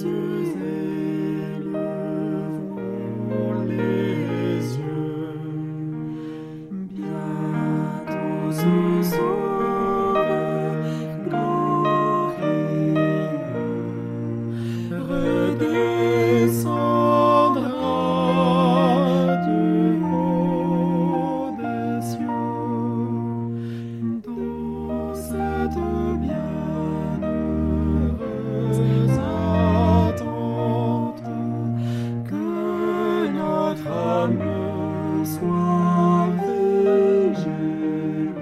Jesus. soif et gênante.